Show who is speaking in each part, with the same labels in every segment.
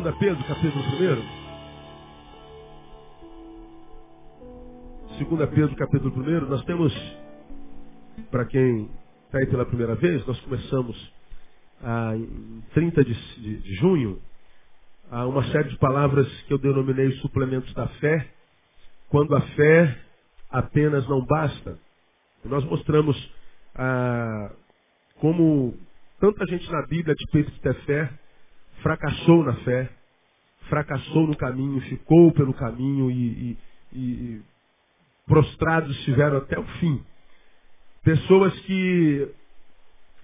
Speaker 1: Vamos a 2 Pedro, capítulo 1. 2 Pedro, capítulo 1. Nós temos, para quem está aí pela primeira vez, nós começamos ah, em 30 de, de, de junho ah, uma série de palavras que eu denominei suplementos da fé, quando a fé apenas não basta. Nós mostramos ah, como tanta gente na Bíblia, a despeito de ter fé, fracassou na fé, fracassou no caminho, ficou pelo caminho e, e, e prostrados estiveram até o fim. Pessoas que,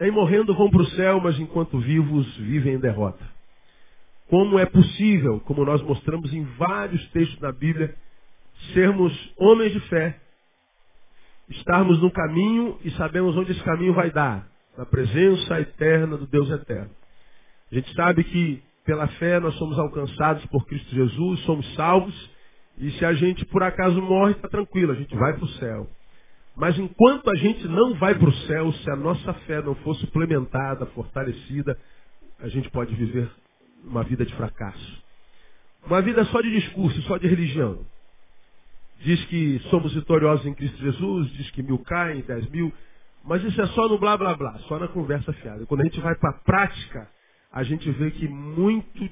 Speaker 1: em morrendo, vão para o céu, mas enquanto vivos, vivem em derrota. Como é possível, como nós mostramos em vários textos da Bíblia, sermos homens de fé, estarmos no caminho e sabemos onde esse caminho vai dar na presença eterna do Deus eterno. A gente sabe que pela fé nós somos alcançados por Cristo Jesus, somos salvos, e se a gente por acaso morre, está tranquilo, a gente vai para o céu. Mas enquanto a gente não vai para o céu, se a nossa fé não for suplementada, fortalecida, a gente pode viver uma vida de fracasso. Uma vida só de discurso, só de religião. Diz que somos vitoriosos em Cristo Jesus, diz que mil caem, dez mil. Mas isso é só no blá blá blá, só na conversa fiada. Quando a gente vai para a prática, a gente vê que muito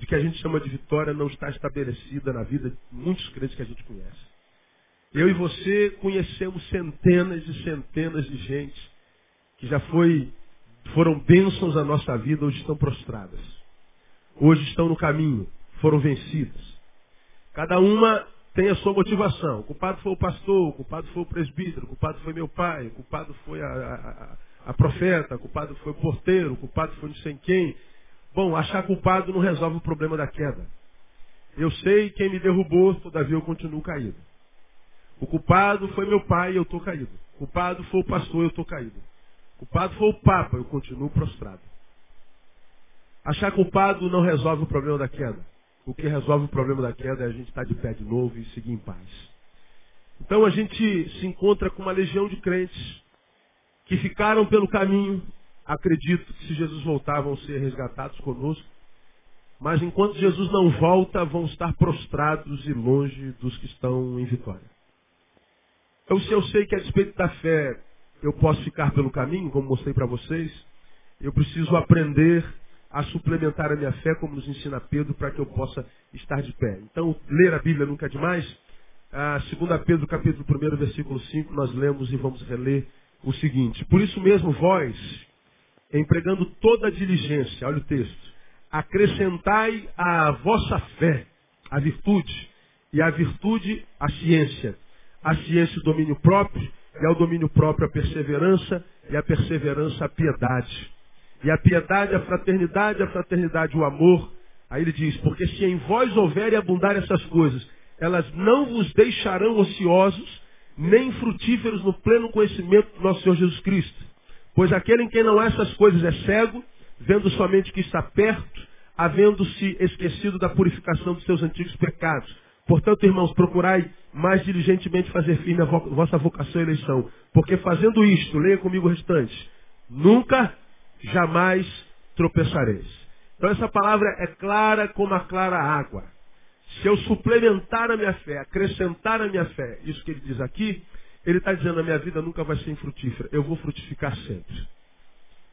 Speaker 1: do que a gente chama de vitória não está estabelecida na vida de muitos crentes que a gente conhece. Eu e você conhecemos centenas e centenas de gente que já foi, foram bênçãos à nossa vida, hoje estão prostradas. Hoje estão no caminho, foram vencidas. Cada uma tem a sua motivação. O culpado foi o pastor, o culpado foi o presbítero, o culpado foi meu pai, o culpado foi a, a profeta, o culpado foi o porteiro, culpado foi não sei quem. Bom, achar culpado não resolve o problema da queda. Eu sei quem me derrubou, todavia eu continuo caído. O culpado foi meu pai, eu estou caído. O culpado foi o pastor, eu estou caído. O culpado foi o papa, eu continuo prostrado. Achar culpado não resolve o problema da queda. O que resolve o problema da queda é a gente estar de pé de novo e seguir em paz. Então a gente se encontra com uma legião de crentes que ficaram pelo caminho, acredito que se Jesus voltar vão ser resgatados conosco, mas enquanto Jesus não volta, vão estar prostrados e longe dos que estão em vitória. Então se eu sei que a despeito da fé eu posso ficar pelo caminho, como mostrei para vocês, eu preciso aprender a suplementar a minha fé, como nos ensina Pedro, para que eu possa estar de pé. Então, ler a Bíblia nunca é demais. A 2 Pedro, capítulo 1, versículo 5, nós lemos e vamos reler o seguinte. Por isso mesmo, vós, empregando toda a diligência, olha o texto, acrescentai à vossa fé a virtude, e à virtude a ciência, a ciência o domínio próprio, e ao domínio próprio a perseverança, e a perseverança a piedade e a piedade, a fraternidade, a fraternidade, o amor. Aí ele diz, porque se em vós houver e abundar essas coisas, elas não vos deixarão ociosos, nem frutíferos no pleno conhecimento do nosso Senhor Jesus Cristo. Pois aquele em quem não há essas coisas é cego, vendo somente que está perto, havendo-se esquecido da purificação dos seus antigos pecados. Portanto, irmãos, procurai mais diligentemente fazer firme a vossa vocação e eleição. Porque fazendo isto, leia comigo o restante, nunca jamais tropeçareis. Então essa palavra é clara como a clara água. Se eu suplementar a minha fé, acrescentar a minha fé, isso que ele diz aqui, ele está dizendo a minha vida nunca vai ser infrutífera, eu vou frutificar sempre.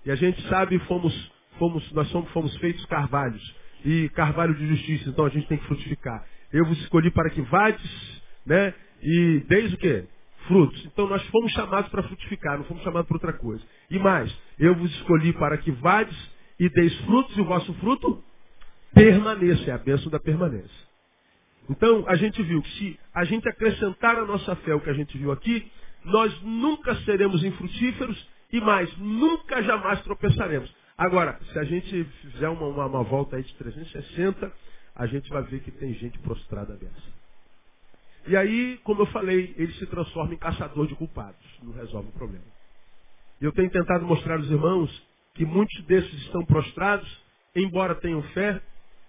Speaker 1: E a gente sabe, fomos, fomos, nós somos, fomos feitos carvalhos, e carvalho de justiça, então a gente tem que frutificar. Eu vos escolhi para que vades, né? E desde o quê? frutos. Então nós fomos chamados para frutificar, não fomos chamados para outra coisa. E mais, eu vos escolhi para que vades e deis frutos e o vosso fruto permaneça. É a bênção da permanência. Então a gente viu que se a gente acrescentar a nossa fé o que a gente viu aqui, nós nunca seremos infrutíferos e mais, nunca jamais tropeçaremos. Agora, se a gente fizer uma, uma, uma volta aí de 360, a gente vai ver que tem gente prostrada dessa. E aí, como eu falei, ele se transforma em caçador de culpados. Não resolve o problema. Eu tenho tentado mostrar aos irmãos que muitos desses estão prostrados, embora tenham fé,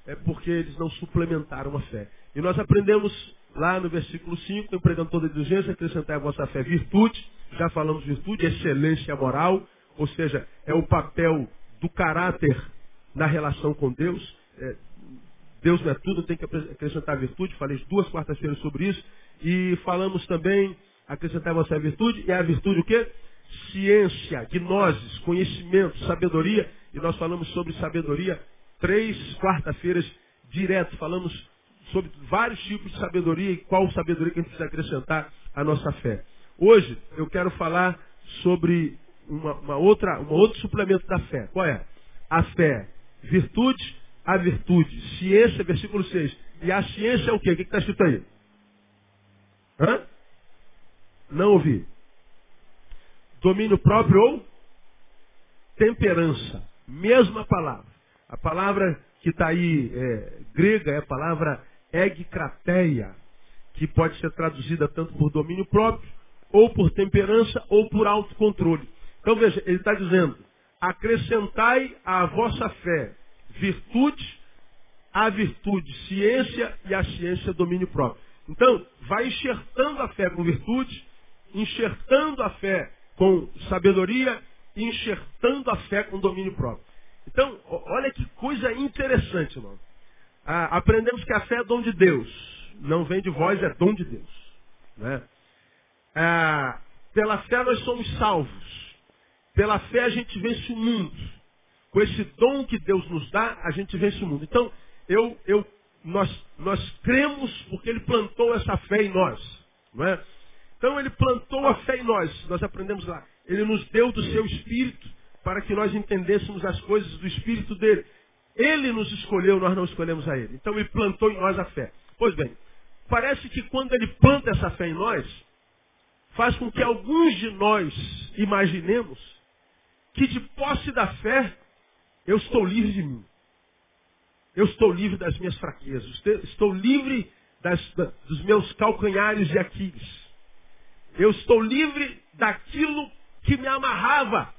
Speaker 1: é porque eles não suplementaram a fé. E nós aprendemos lá no versículo 5, empregando toda diligência, acrescentar a vossa fé virtude, já falamos virtude, excelência moral, ou seja, é o papel do caráter na relação com Deus. É, Deus não é tudo, tem que acrescentar virtude. Falei duas quartas-feiras sobre isso. E falamos também, acrescentar a virtude. E a virtude o quê? Ciência, gnoses, conhecimento, sabedoria. E nós falamos sobre sabedoria três quarta-feiras direto. Falamos sobre vários tipos de sabedoria e qual sabedoria que a gente precisa acrescentar à nossa fé. Hoje eu quero falar sobre uma, uma outra, um outro suplemento da fé. Qual é? A fé, virtude, a virtude. Ciência, versículo 6. E a ciência é o quê? O que está escrito aí? Hã? Não ouvi. Domínio próprio ou temperança. Mesma palavra. A palavra que está aí é, grega é a palavra egkrateia, que pode ser traduzida tanto por domínio próprio, ou por temperança, ou por autocontrole. Então veja, ele está dizendo, acrescentai à vossa fé virtude, a virtude ciência e a ciência domínio próprio. Então, vai enxertando a fé com virtude, enxertando a fé com sabedoria e enxertando a fé com domínio próprio. Então, olha que coisa interessante, irmão. Ah, aprendemos que a fé é dom de Deus. Não vem de vós, é dom de Deus. Né? Ah, pela fé nós somos salvos. Pela fé a gente vence o mundo. Com esse dom que Deus nos dá, a gente vence o mundo. Então, eu, eu, nós, nós cremos porque Ele plantou essa fé em nós. Não é? Então Ele plantou a fé em nós. Nós aprendemos lá. Ele nos deu do seu Espírito para que nós entendêssemos as coisas do Espírito dele. Ele nos escolheu, nós não escolhemos a Ele. Então Ele plantou em nós a fé. Pois bem, parece que quando Ele planta essa fé em nós, faz com que alguns de nós imaginemos que de posse da fé, eu estou livre de mim. Eu estou livre das minhas fraquezas. Estou livre das, dos meus calcanhares de Aquiles. Eu estou livre daquilo que me amarrava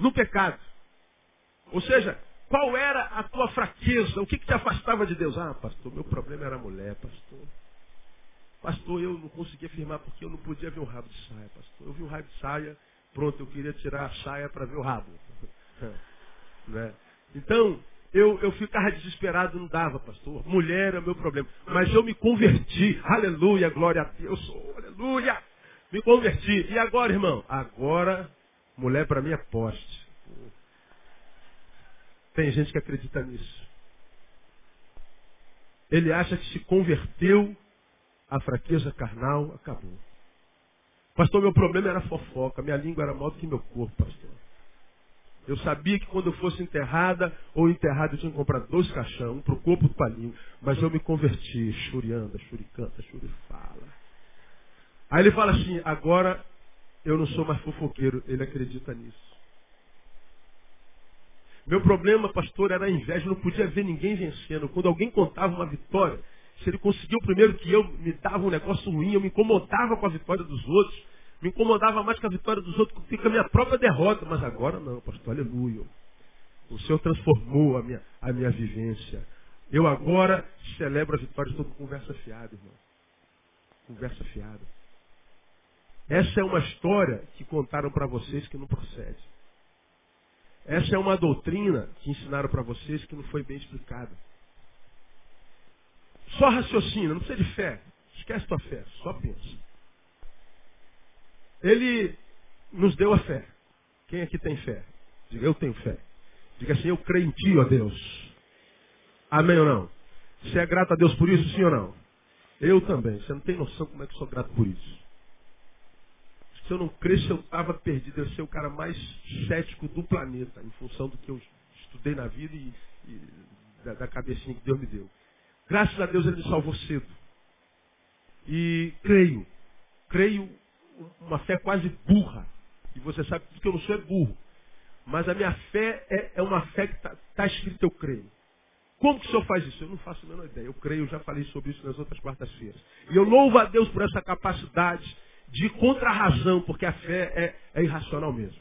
Speaker 1: no pecado. Ou seja, qual era a tua fraqueza? O que, que te afastava de Deus? Ah, pastor, meu problema era a mulher, pastor. Pastor, eu não conseguia afirmar porque eu não podia ver o rabo de saia, pastor. Eu vi o rabo de saia, pronto, eu queria tirar a saia para ver o rabo. né? Então, eu, eu ficava desesperado, não dava, pastor. Mulher é meu problema. Mas eu me converti. Aleluia, glória a Deus. Oh, aleluia. Me converti. E agora, irmão? Agora, mulher para mim é poste. Tem gente que acredita nisso. Ele acha que se converteu, a fraqueza carnal acabou. Pastor, meu problema era fofoca, minha língua era maior do que meu corpo, pastor. Eu sabia que quando eu fosse enterrada ou enterrado eu tinha que comprar dois caixão, um para o corpo e para a língua. Mas eu me converti, churianda, churicanta, churifala. Aí ele fala assim, agora eu não sou mais fofoqueiro. Ele acredita nisso. Meu problema, pastor, era a inveja. Eu não podia ver ninguém vencendo. Quando alguém contava uma vitória, se ele conseguiu primeiro que eu, me dava um negócio ruim, eu me incomodava com a vitória dos outros. Me incomodava mais com a vitória dos outros do que com a minha própria derrota. Mas agora não, pastor, aleluia. O Senhor transformou a minha, a minha vivência. Eu agora celebro a vitória. Estou com conversa fiada, irmão. Conversa fiada. Essa é uma história que contaram para vocês que não procede. Essa é uma doutrina que ensinaram para vocês que não foi bem explicada. Só raciocina, não precisa de fé. Esquece tua fé, só pensa. Ele nos deu a fé. Quem aqui tem fé? Diga, eu tenho fé. Diga assim, eu creio em ti, ó Deus. Amém ou não? Você é grato a Deus por isso, sim ou não? Eu também. Você não tem noção como é que sou grato por isso. Se eu não cresce, eu estava perdido. Eu ser o cara mais cético do planeta, em função do que eu estudei na vida e, e da, da, cabecinha que Deus me deu. Graças a Deus ele me salvou cedo. E creio, creio uma fé quase burra. E você sabe que eu não sou é burro. Mas a minha fé é, é uma fé que está tá escrito eu creio. Como que o senhor faz isso? Eu não faço a menor ideia. Eu creio, eu já falei sobre isso nas outras quartas-feiras. E eu louvo a Deus por essa capacidade de contra-razão, porque a fé é, é irracional mesmo.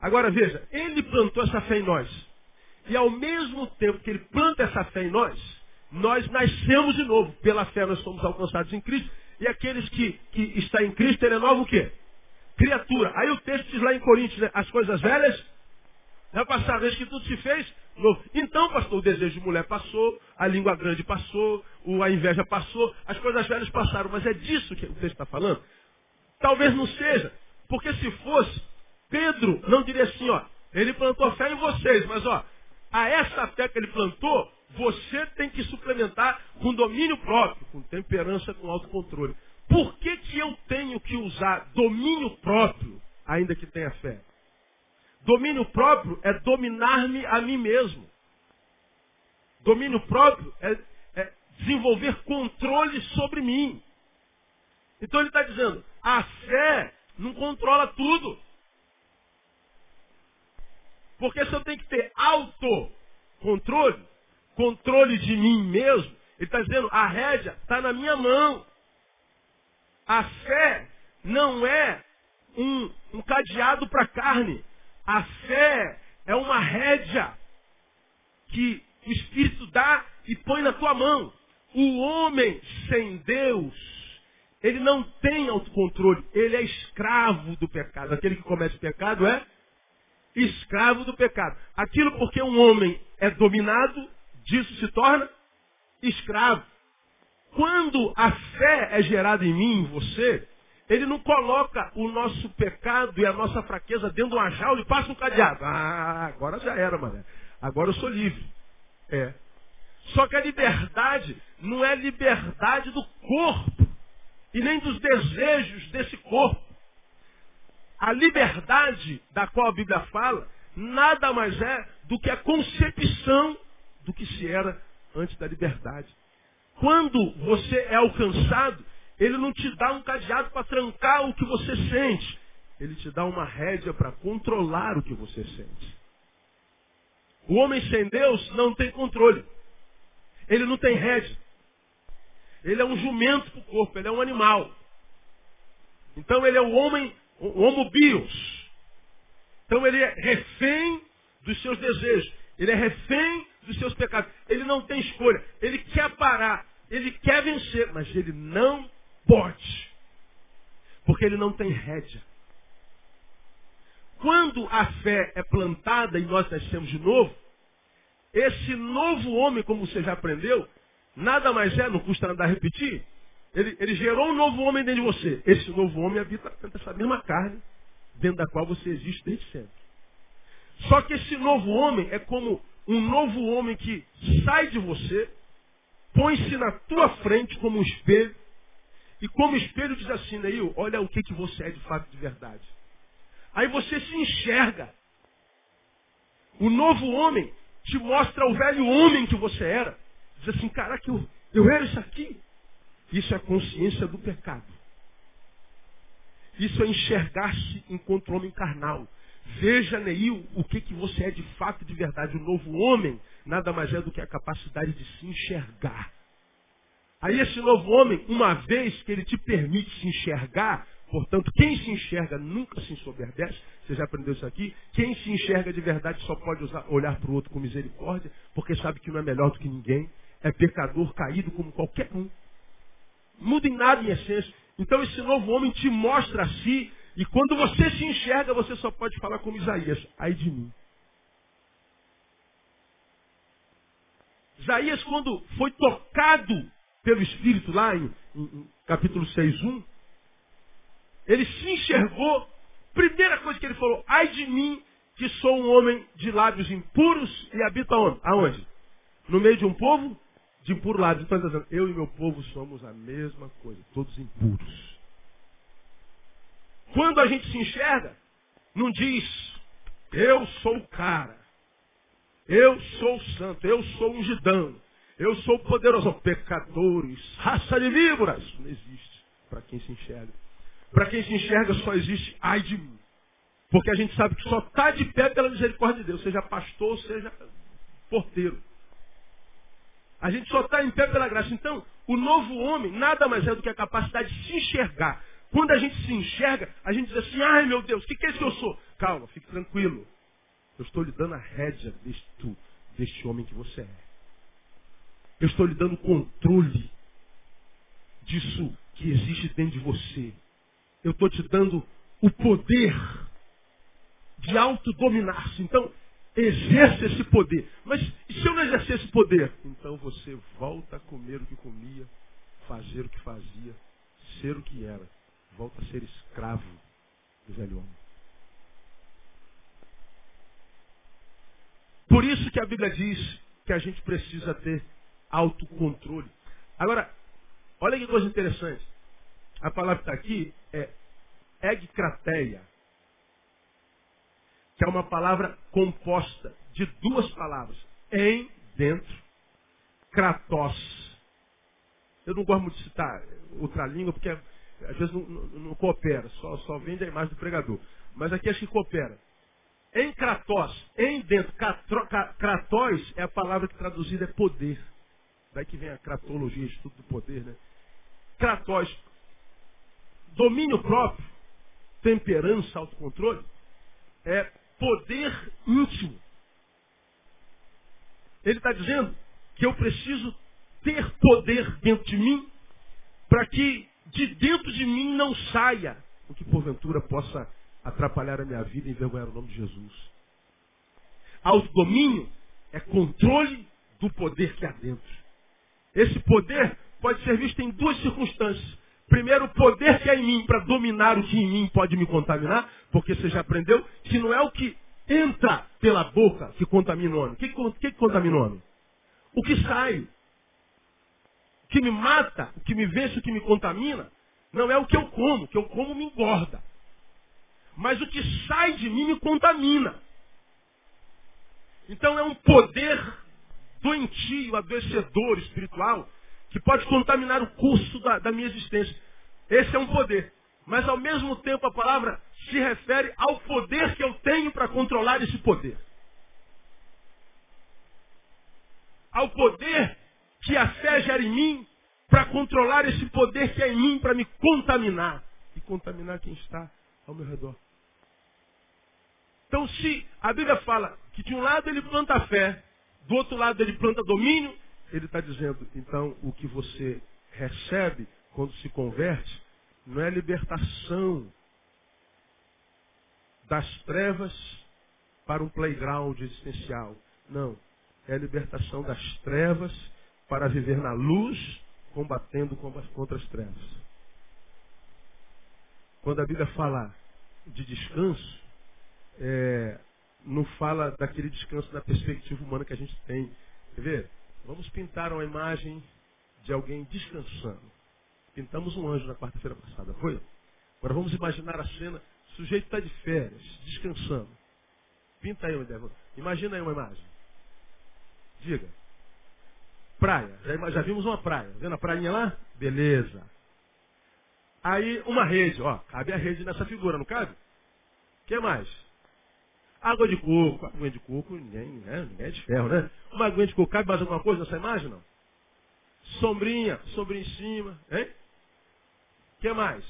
Speaker 1: Agora veja, ele plantou essa fé em nós. E ao mesmo tempo que ele planta essa fé em nós, nós nascemos de novo. Pela fé nós somos alcançados em Cristo. E aqueles que, que está em Cristo, ele é novo o quê? Criatura. Aí o texto diz lá em Coríntios, né? as coisas velhas vai passar a vez que tudo se fez novo. Então, pastor, o desejo de mulher passou, a língua grande passou, a inveja passou, as coisas velhas passaram. Mas é disso que o texto está falando? Talvez não seja. Porque se fosse, Pedro não diria assim, ó, ele plantou fé em vocês, mas ó, a essa fé que ele plantou, você tem que suplementar com domínio próprio, com temperança, com autocontrole. Por que, que eu tenho que usar domínio próprio, ainda que tenha fé? Domínio próprio é dominar-me a mim mesmo. Domínio próprio é, é desenvolver controle sobre mim. Então ele está dizendo, a fé não controla tudo. Porque se eu tenho que ter autocontrole, controle de mim mesmo, ele está dizendo, a rédea está na minha mão. A fé não é um, um cadeado para carne. A fé é uma rédea que o Espírito dá e põe na tua mão. O homem sem Deus, ele não tem autocontrole, ele é escravo do pecado. Aquele que comete pecado é escravo do pecado. Aquilo porque um homem é dominado, disso se torna escravo. Quando a fé é gerada em mim, em você, ele não coloca o nosso pecado e a nossa fraqueza dentro de uma jaula e passa um cadeado. Ah, agora já era, mané. Agora eu sou livre. É. Só que a liberdade não é liberdade do corpo e nem dos desejos desse corpo. A liberdade da qual a Bíblia fala nada mais é do que a concepção do que se era antes da liberdade. Quando você é alcançado, ele não te dá um cadeado para trancar o que você sente. Ele te dá uma rédea para controlar o que você sente. O homem sem Deus não tem controle. Ele não tem rédea. Ele é um jumento para o corpo, ele é um animal. Então ele é o homem, o homo bios. Então ele é refém dos seus desejos. Ele é refém dos seus pecados. Ele não tem escolha. Ele quer parar. Ele quer vencer, mas ele não pode. Porque ele não tem rédea. Quando a fé é plantada e nós nascemos de novo, esse novo homem, como você já aprendeu, nada mais é, não custa nada repetir, ele, ele gerou um novo homem dentro de você. Esse novo homem habita dentro dessa mesma carne, dentro da qual você existe desde sempre. Só que esse novo homem é como um novo homem que sai de você, põe-se na tua frente como um espelho, e como espelho diz assim, Neil, olha o que, que você é de fato de verdade. Aí você se enxerga. O novo homem te mostra o velho homem que você era. Diz assim, caraca, eu, eu era isso aqui. Isso é a consciência do pecado. Isso é enxergar-se enquanto homem carnal. Veja, Neil, o que, que você é de fato de verdade. O novo homem nada mais é do que a capacidade de se enxergar. Aí esse novo homem, uma vez que ele te permite se enxergar, portanto, quem se enxerga nunca se ensoberbece, você já aprendeu isso aqui? Quem se enxerga de verdade só pode usar, olhar para o outro com misericórdia, porque sabe que não é melhor do que ninguém, é pecador caído como qualquer um. Muda em nada em essência. Então esse novo homem te mostra a si e quando você se enxerga, você só pode falar como Isaías, ai de mim. Isaías, quando foi tocado pelo Espírito, lá em, em, em capítulo 6, 1, ele se enxergou, primeira coisa que ele falou, ai de mim, que sou um homem de lábios impuros e habito aonde? Aonde? No meio de um povo de impuro lábios. Então ele está dizendo, eu e meu povo somos a mesma coisa, todos impuros. Quando a gente se enxerga, não diz, eu sou o cara, eu sou o santo, eu sou um gidão, eu sou poderoso. Pecadores, raça de víboras. Não existe para quem se enxerga. Para quem se enxerga só existe ai de mim. Porque a gente sabe que só está de pé pela misericórdia de Deus, seja pastor, seja porteiro. A gente só está em pé pela graça. Então, o novo homem nada mais é do que a capacidade de se enxergar. Quando a gente se enxerga, a gente diz assim, ai meu Deus, o que, que é isso que eu sou? Calma, fique tranquilo. Eu estou lhe dando a rédea deste, deste homem que você é. Eu estou lhe dando controle disso que existe dentro de você. Eu estou te dando o poder de autodominar-se. Então, exerça esse poder. Mas e se eu não exercer esse poder? Então você volta a comer o que comia, fazer o que fazia, ser o que era. Volta a ser escravo do velho homem. Por isso que a Bíblia diz que a gente precisa ter autocontrole. Agora, olha que coisa interessante. A palavra que está aqui é egkrateia, que é uma palavra composta de duas palavras. Em, dentro, kratos. Eu não gosto muito de citar outra língua, porque às vezes não, não, não coopera, só, só vende a imagem do pregador. Mas aqui acho que coopera. Em Kratos, em dentro, Kratos é a palavra que traduzida é poder. Daí que vem a cratologia, estudo do poder, né? Kratos, domínio próprio, temperança, autocontrole, é poder íntimo. Ele está dizendo que eu preciso ter poder dentro de mim para que de dentro de mim não saia o que porventura possa atrapalhar a minha vida e envergonhar o nome de Jesus. Autodomínio é controle do poder que há dentro. Esse poder pode ser visto em duas circunstâncias. Primeiro, o poder que há em mim para dominar o que em mim pode me contaminar, porque você já aprendeu que não é o que entra pela boca que contamina o homem. O que, que, que contamina o homem? O que sai. O que me mata, o que me vence, o que me contamina, não é o que eu como. O que eu como me engorda. Mas o que sai de mim me contamina. Então é um poder doentio, adoecedor espiritual, que pode contaminar o curso da, da minha existência. Esse é um poder. Mas ao mesmo tempo a palavra se refere ao poder que eu tenho para controlar esse poder. Ao poder que a fé gera em mim para controlar esse poder que é em mim para me contaminar. E contaminar quem está ao meu redor. Então, se a Bíblia fala que de um lado ele planta fé, do outro lado ele planta domínio, ele está dizendo, então, o que você recebe quando se converte não é libertação das trevas para um playground existencial. Não. É a libertação das trevas para viver na luz, combatendo contra as trevas. Quando a Bíblia fala de descanso, é, não fala daquele descanso da perspectiva humana que a gente tem. Quer ver? Vamos pintar uma imagem de alguém descansando. Pintamos um anjo na quarta-feira passada, foi? Agora vamos imaginar a cena, o sujeito está de férias, descansando. Pinta aí uma ideia. Imagina aí uma imagem. Diga. Praia. Já, já vimos uma praia. Vendo a prainha lá? Beleza. Aí uma rede, ó, cabe a rede nessa figura, não cabe? O que mais? Água de coco. Água de coco, ninguém, né? ninguém é de ferro, né? Uma água de coco. Cabe mais alguma coisa nessa imagem, não? Sombrinha, sombrinha em cima, hein? O que mais?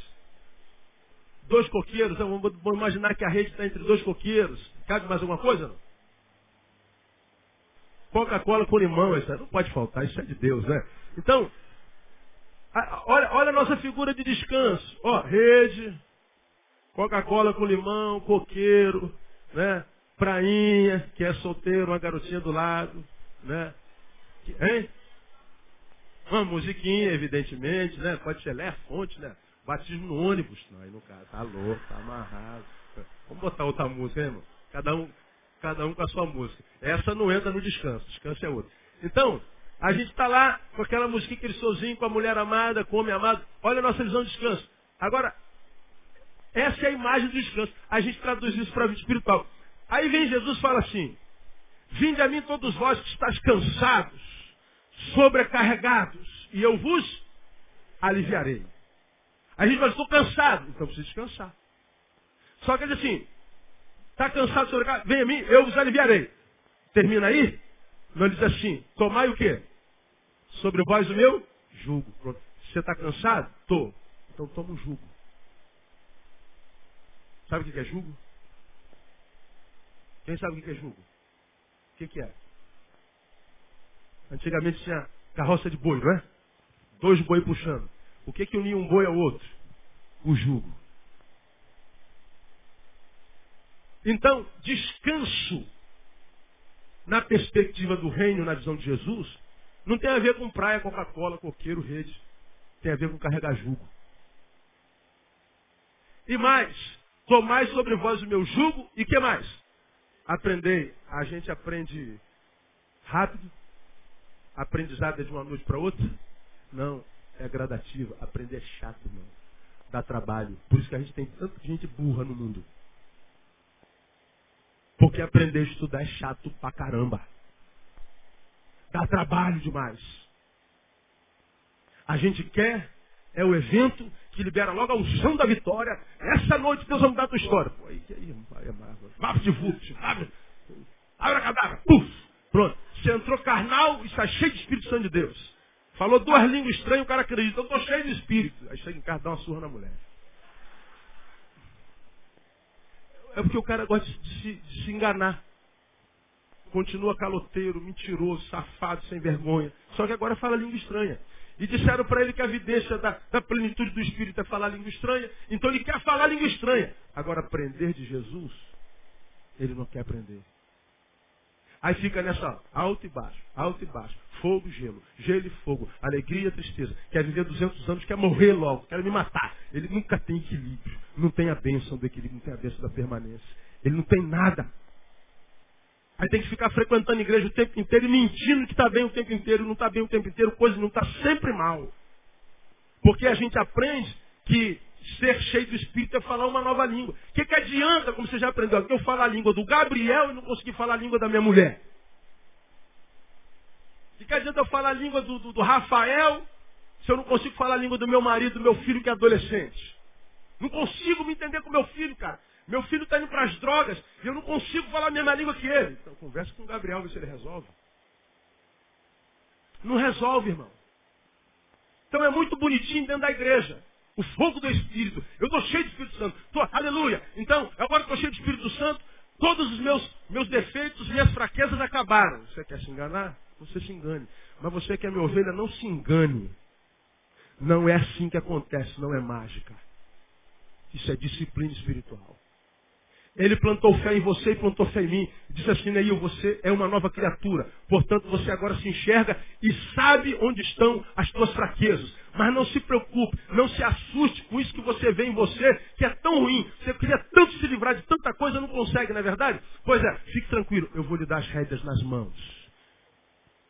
Speaker 1: Dois coqueiros. Vamos, vamos imaginar que a rede está entre dois coqueiros. Cabe mais alguma coisa, não? Coca-Cola com limão, isso não pode faltar, isso é de Deus, né? Então, olha, olha a nossa figura de descanso. Ó, rede, Coca-Cola com limão, coqueiro, né? Prainha, que é solteiro, uma garotinha do lado, né? Hein? Uma musiquinha, evidentemente, né? Pode ser Lé Fonte, né? Batismo no ônibus. Não, aí no caso, tá louco, tá amarrado. Vamos botar outra música, hein, irmão? Cada um, cada um com a sua música. Essa não entra no descanso, descanso é outro. Então, a gente está lá com aquela musiquinha, aquele sozinho, com a mulher amada, com o homem amado. Olha a nossa visão de descanso. Agora, essa é a imagem do descanso. A gente traduz isso para a vida espiritual. Aí vem Jesus e fala assim: Vinde a mim todos vós que estáis cansados, sobrecarregados, e eu vos aliviarei. A gente fala, estou cansado, então preciso descansar. Só que ele diz assim, está cansado, sobrecarregado, vem a mim, eu vos aliviarei. Termina aí, não diz assim, tomai o quê? Sobre vós o meu jugo. Você está cansado? Estou. Então toma um jugo. Sabe o que é jugo? Quem sabe o que é jugo? O que é? Antigamente tinha carroça de boi, não é? Dois boi puxando. O que que unia um boi ao outro? O jugo. Então, descanso na perspectiva do reino, na visão de Jesus, não tem a ver com praia, Coca-Cola, coqueiro, rede. Tem a ver com carregar jugo. E mais, tomai sobre vós o meu jugo e que mais? Aprendei. A gente aprende rápido. Aprendizado é de uma noite para outra? Não, é gradativo. Aprender é chato, irmão. Dá trabalho. Por isso que a gente tem tanta gente burra no mundo. Porque aprender a estudar é chato pra caramba. Dá trabalho demais. A gente quer é o evento que libera logo a unção da vitória. Essa noite Deus vai mudar a tua história. Pô, aí, aí, Vapo de vulto, abre, abre a cadáver, puf, pronto. Você entrou carnal e está cheio de Espírito Santo de Deus. Falou duas línguas estranhas, o cara acredita, eu estou cheio de Espírito. Aí chega em casa, dá uma surra na mulher. É porque o cara gosta de se, de se enganar. Continua caloteiro, mentiroso, safado, sem vergonha. Só que agora fala língua estranha. E disseram para ele que a evidência da, da, plenitude do Espírito é falar língua estranha. Então ele quer falar língua estranha. Agora, aprender de Jesus, ele não quer aprender. Aí fica nessa alto e baixo, alto e baixo, fogo, gelo, gelo e fogo, alegria e tristeza. Quer viver 200 anos, quer morrer logo, quer me matar. Ele nunca tem equilíbrio, não tem a bênção do equilíbrio, não tem a bênção da permanência. Ele não tem nada. Aí tem que ficar frequentando a igreja o tempo inteiro e mentindo que está bem o tempo inteiro, não está bem o tempo inteiro, coisa não está sempre mal. Porque a gente aprende que ser cheio do Espírito é falar uma nova língua. O que, que adianta, como você já aprendeu eu falar a língua do Gabriel e não conseguir falar a língua da minha mulher? O que, que adianta eu falar a língua do, do, do Rafael se eu não consigo falar a língua do meu marido, do meu filho que é adolescente? Não consigo me entender com meu filho, cara. Meu filho está indo para as drogas e eu não consigo falar a mesma língua que ele. Então conversa com o Gabriel, vê se ele resolve. Não resolve, irmão. Então é muito bonitinho dentro da igreja. O fogo do Espírito. Eu estou cheio de Espírito Santo. Tô, aleluia. Então, agora estou cheio de Espírito Santo. Todos os meus, meus defeitos, minhas fraquezas acabaram. Você quer se enganar? Você se engane. Mas você que é minha ovelha, não se engane. Não é assim que acontece, não é mágica. Isso é disciplina espiritual. Ele plantou fé em você e plantou fé em mim. Disse assim, Neil, você é uma nova criatura. Portanto, você agora se enxerga e sabe onde estão as tuas fraquezas. Mas não se preocupe, não se assuste com isso que você vê em você, que é tão ruim. Você queria tanto se livrar de tanta coisa, não consegue, não é verdade? Pois é, fique tranquilo, eu vou lhe dar as rédeas nas mãos.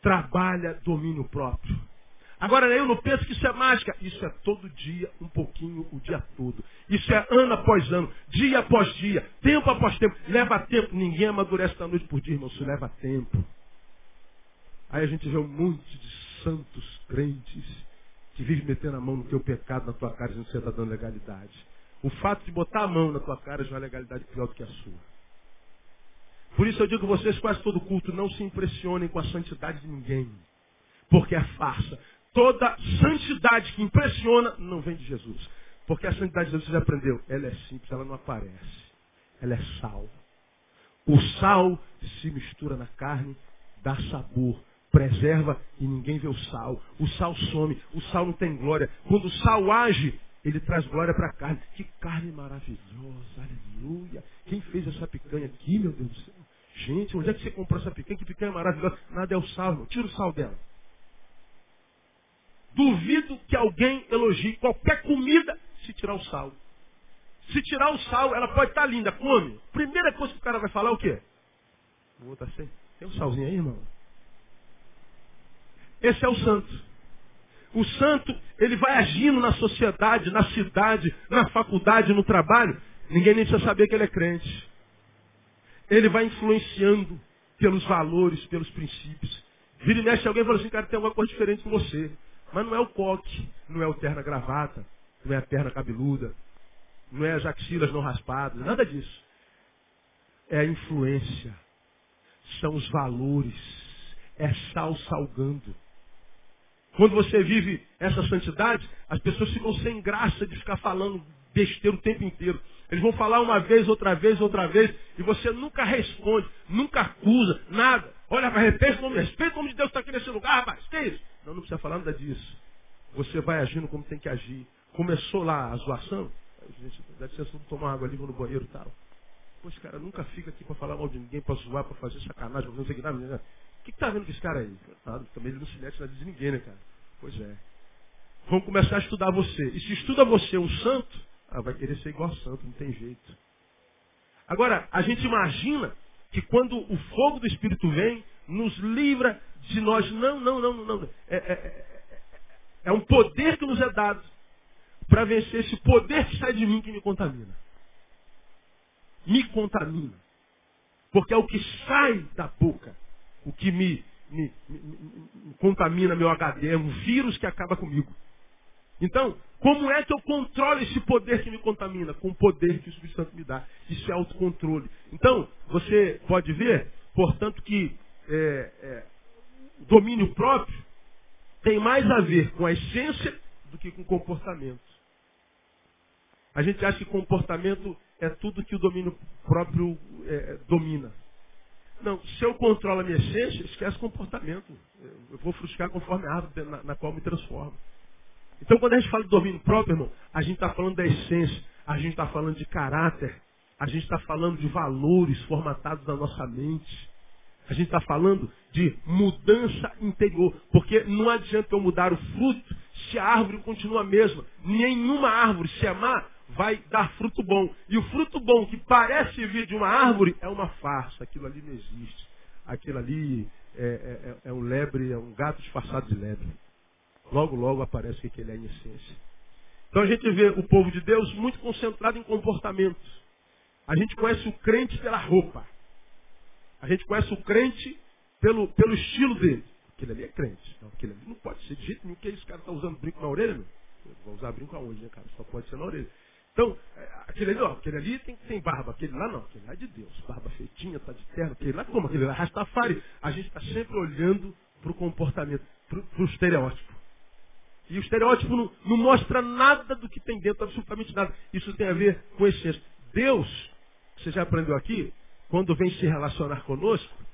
Speaker 1: Trabalha domínio próprio. Agora eu não penso que isso é mágica. Isso é todo dia, um pouquinho, o dia todo. Isso é ano após ano, dia após dia, tempo após tempo. Leva tempo. Ninguém amadurece da noite por dia, irmão. Isso leva tempo. Aí a gente vê um monte de santos crentes que vivem metendo a mão no teu pecado, na tua cara, dizendo que você está dando legalidade. O fato de botar a mão na tua cara já é uma legalidade pior do que a sua. Por isso eu digo a vocês, quase todo culto, não se impressionem com a santidade de ninguém. Porque é farsa. Toda santidade que impressiona não vem de Jesus. Porque a santidade de Jesus já aprendeu. Ela é simples, ela não aparece. Ela é sal. O sal se mistura na carne, dá sabor, preserva e ninguém vê o sal. O sal some, o sal não tem glória. Quando o sal age, ele traz glória para a carne. Que carne maravilhosa, aleluia. Quem fez essa picanha aqui, meu Deus do céu? Gente, onde é que você comprou essa picanha? Que picanha maravilhosa. Nada é o sal, irmão. Tira o sal dela. Duvido que alguém elogie qualquer comida se tirar o sal. Se tirar o sal, ela pode estar linda, come. Primeira coisa que o cara vai falar é o quê? Vou botar assim. Tem um salzinho aí, irmão? Esse é o santo. O santo, ele vai agindo na sociedade, na cidade, na faculdade, no trabalho. Ninguém nem precisa saber que ele é crente. Ele vai influenciando pelos valores, pelos princípios. Vira e mexe alguém e fala assim, cara, tem alguma coisa diferente com você. Mas não é o coque, não é o terno gravata, não é a perna cabeluda, não é as axilas não raspadas, nada disso. É a influência, são os valores, é sal salgando. Quando você vive essa santidade, as pessoas ficam sem graça de ficar falando besteira o tempo inteiro. Eles vão falar uma vez, outra vez, outra vez, e você nunca responde, nunca acusa, nada. Olha, para respeito, como respeito como de Deus está aqui nesse lugar, rapaz, que isso? Não, não precisa falar nada disso. Você vai agindo como tem que agir. Começou lá a zoação, gente, dá licença, vou tomar água ali, vou no banheiro e tal. Esse cara nunca fica aqui para falar mal de ninguém, para zoar, para fazer sacanagem, não sei o que nada. O que, tá vendo com esse cara aí? Também ele não se mete na vida de ninguém, né, cara? Pois é. Vamos começar a estudar você. E se estuda você um santo, ah, vai querer ser igual santo, não tem jeito. Agora, a gente imagina que quando o fogo do Espírito vem, nos livra de nós. Não, não, não, não. É, é, é, é um poder que nos é dado para vencer esse poder que sai de mim que me contamina. Me contamina. Porque é o que sai da boca, o que me, me, me, me contamina meu HD, é um vírus que acaba comigo. Então, como é que eu controlo esse poder que me contamina? Com o poder que o Espírito me dá. Isso é autocontrole. Então, você pode ver, portanto, que é, é, domínio próprio tem mais a ver com a essência do que com comportamento. A gente acha que comportamento é tudo que o domínio próprio é, domina. Não, se eu controlo a minha essência, esquece comportamento. Eu vou frustrar conforme a árvore na, na qual me transformo. Então, quando a gente fala de domínio próprio, irmão, a gente está falando da essência, a gente está falando de caráter, a gente está falando de valores formatados na nossa mente. A gente está falando de mudança interior. Porque não adianta eu mudar o fruto se a árvore continua a mesma. Nenhuma árvore, se amar, vai dar fruto bom. E o fruto bom que parece vir de uma árvore é uma farsa. Aquilo ali não existe. Aquilo ali é, é, é, é um lebre, é um gato disfarçado de lebre. Logo, logo aparece que ele é em essência. Então a gente vê o povo de Deus muito concentrado em comportamentos. A gente conhece o crente pela roupa. A gente conhece o crente pelo, pelo estilo dele. Aquele ali é crente. Não, aquele ali não pode ser de jeito nenhum que esse cara está usando brinco na orelha, meu. Vou usar brinco aonde, né, cara? Só pode ser na orelha. Então, é, aquele ali, ó, aquele ali tem, tem barba, aquele lá não, aquele lá é de Deus. Barba feitinha, tá de terno, aquele lá como? Aquele lá é Rastafari. A gente está sempre olhando para o comportamento, para o estereótipo. E o estereótipo não, não, mostra nada do que tem dentro, absolutamente nada. Isso tem a ver com essência. Deus, você já aprendeu aqui, quando vem se relacionar conosco,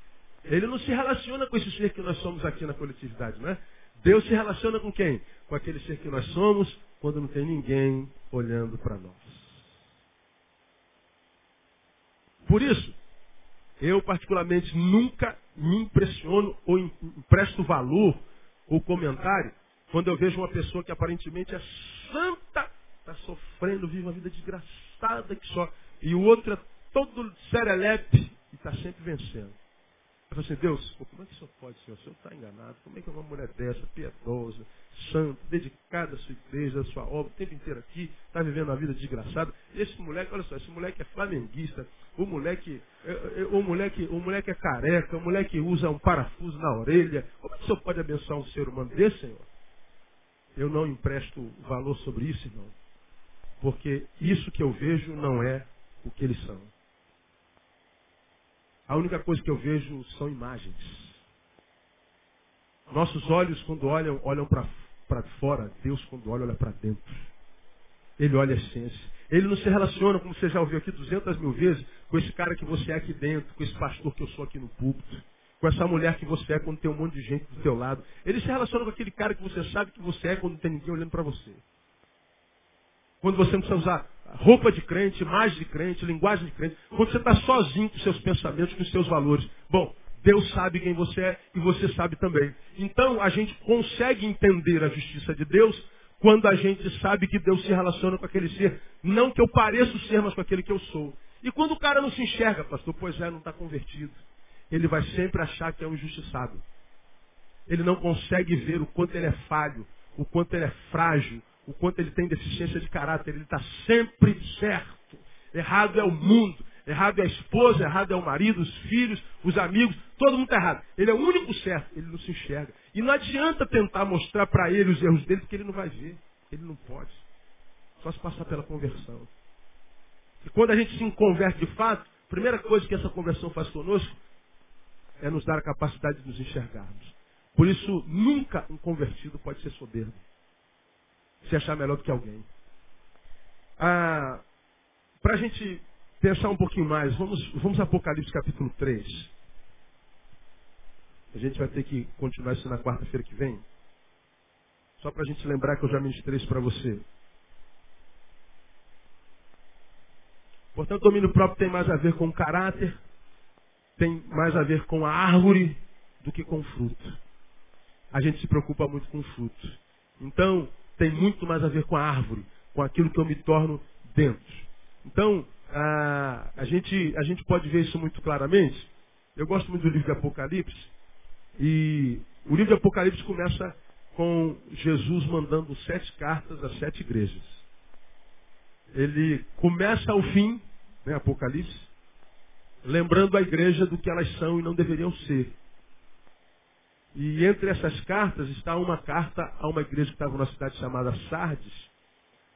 Speaker 1: ele não se relaciona com esse ser que nós somos aqui na coletividade, não é? Deus se relaciona com quem? Com aquele ser que nós somos, quando não tem ninguém olhando para nós. Por isso, eu particularmente nunca me impressiono ou empresto valor ou comentário quando eu vejo uma pessoa que aparentemente é santa, está sofrendo, vive uma vida desgraçada que só, e o outro é todo serelepe e está sempre vencendo. Eu falo assim, Deus, pô, como é que isso pode, Senhor? O Senhor está enganado. Como é que uma mulher dessa, piedosa, santa, dedicada à sua igreja, à sua obra, o tempo inteiro aqui, está vivendo uma vida desgraçada? Esse moleque, olha só, esse moleque é flamenguista, o moleque, é, é, o moleque, o moleque é careca, o moleque usa um parafuso na orelha. Como é que o Senhor pode abençoar um ser humano desse, Senhor? Eu não empresto valor sobre isso, irmão. Porque isso que eu vejo não é o que eles são. A única coisa que eu vejo são imagens. Nossos olhos, quando olham, olham para fora. Deus, quando olha, olha para dentro. Ele olha a essência. Ele não se relaciona, como você já ouviu aqui 200 mil vezes, com esse cara que você é aqui dentro, com esse pastor que eu sou aqui no púlpito, com essa mulher que você é quando tem um monte de gente do teu lado. Ele se relaciona com aquele cara que você sabe que você é quando não tem ninguém olhando para você. Quando você não precisa usar roupa de crente, imagem de crente, linguagem de crente. Quando você está sozinho com seus pensamentos, com seus valores. Bom, Deus sabe quem você é e você sabe também. Então a gente consegue entender a justiça de Deus quando a gente sabe que Deus se relaciona com aquele ser. Não que eu pareço ser, mas com aquele que eu sou. E quando o cara não se enxerga, pastor, pois é, não está convertido. Ele vai sempre achar que é um injustiçado. Ele não consegue ver o quanto ele é falho, o quanto ele é frágil, o quanto ele tem deficiência de caráter. Ele está sempre certo. Errado é o mundo, errado é a esposa, errado é o marido, os filhos, os amigos, todo mundo está errado. Ele é o único certo, ele não se enxerga. E não adianta tentar mostrar para ele os erros dele, porque ele não vai ver. Ele não pode. Só se passar pela conversão. E quando a gente se converte de fato, a primeira coisa que essa conversão faz conosco é nos dar a capacidade de nos enxergarmos. Por isso, nunca um convertido pode ser soberbo se achar melhor do que alguém. Ah, Para a gente pensar um pouquinho mais, vamos, vamos a Apocalipse capítulo 3. A gente vai ter que continuar isso na quarta-feira que vem. Só para a gente lembrar que eu já ministrei isso para você. Portanto, o domínio próprio tem mais a ver com o caráter, tem mais a ver com a árvore do que com o fruto. A gente se preocupa muito com o fruto. Então, tem muito mais a ver com a árvore, com aquilo que eu me torno dentro. Então, a, a, gente, a gente pode ver isso muito claramente. Eu gosto muito do livro de Apocalipse. E o livro de Apocalipse começa com Jesus mandando sete cartas a sete igrejas. Ele começa ao fim, né, Apocalipse, lembrando a igreja do que elas são e não deveriam ser. E entre essas cartas está uma carta a uma igreja que estava numa cidade chamada Sardes,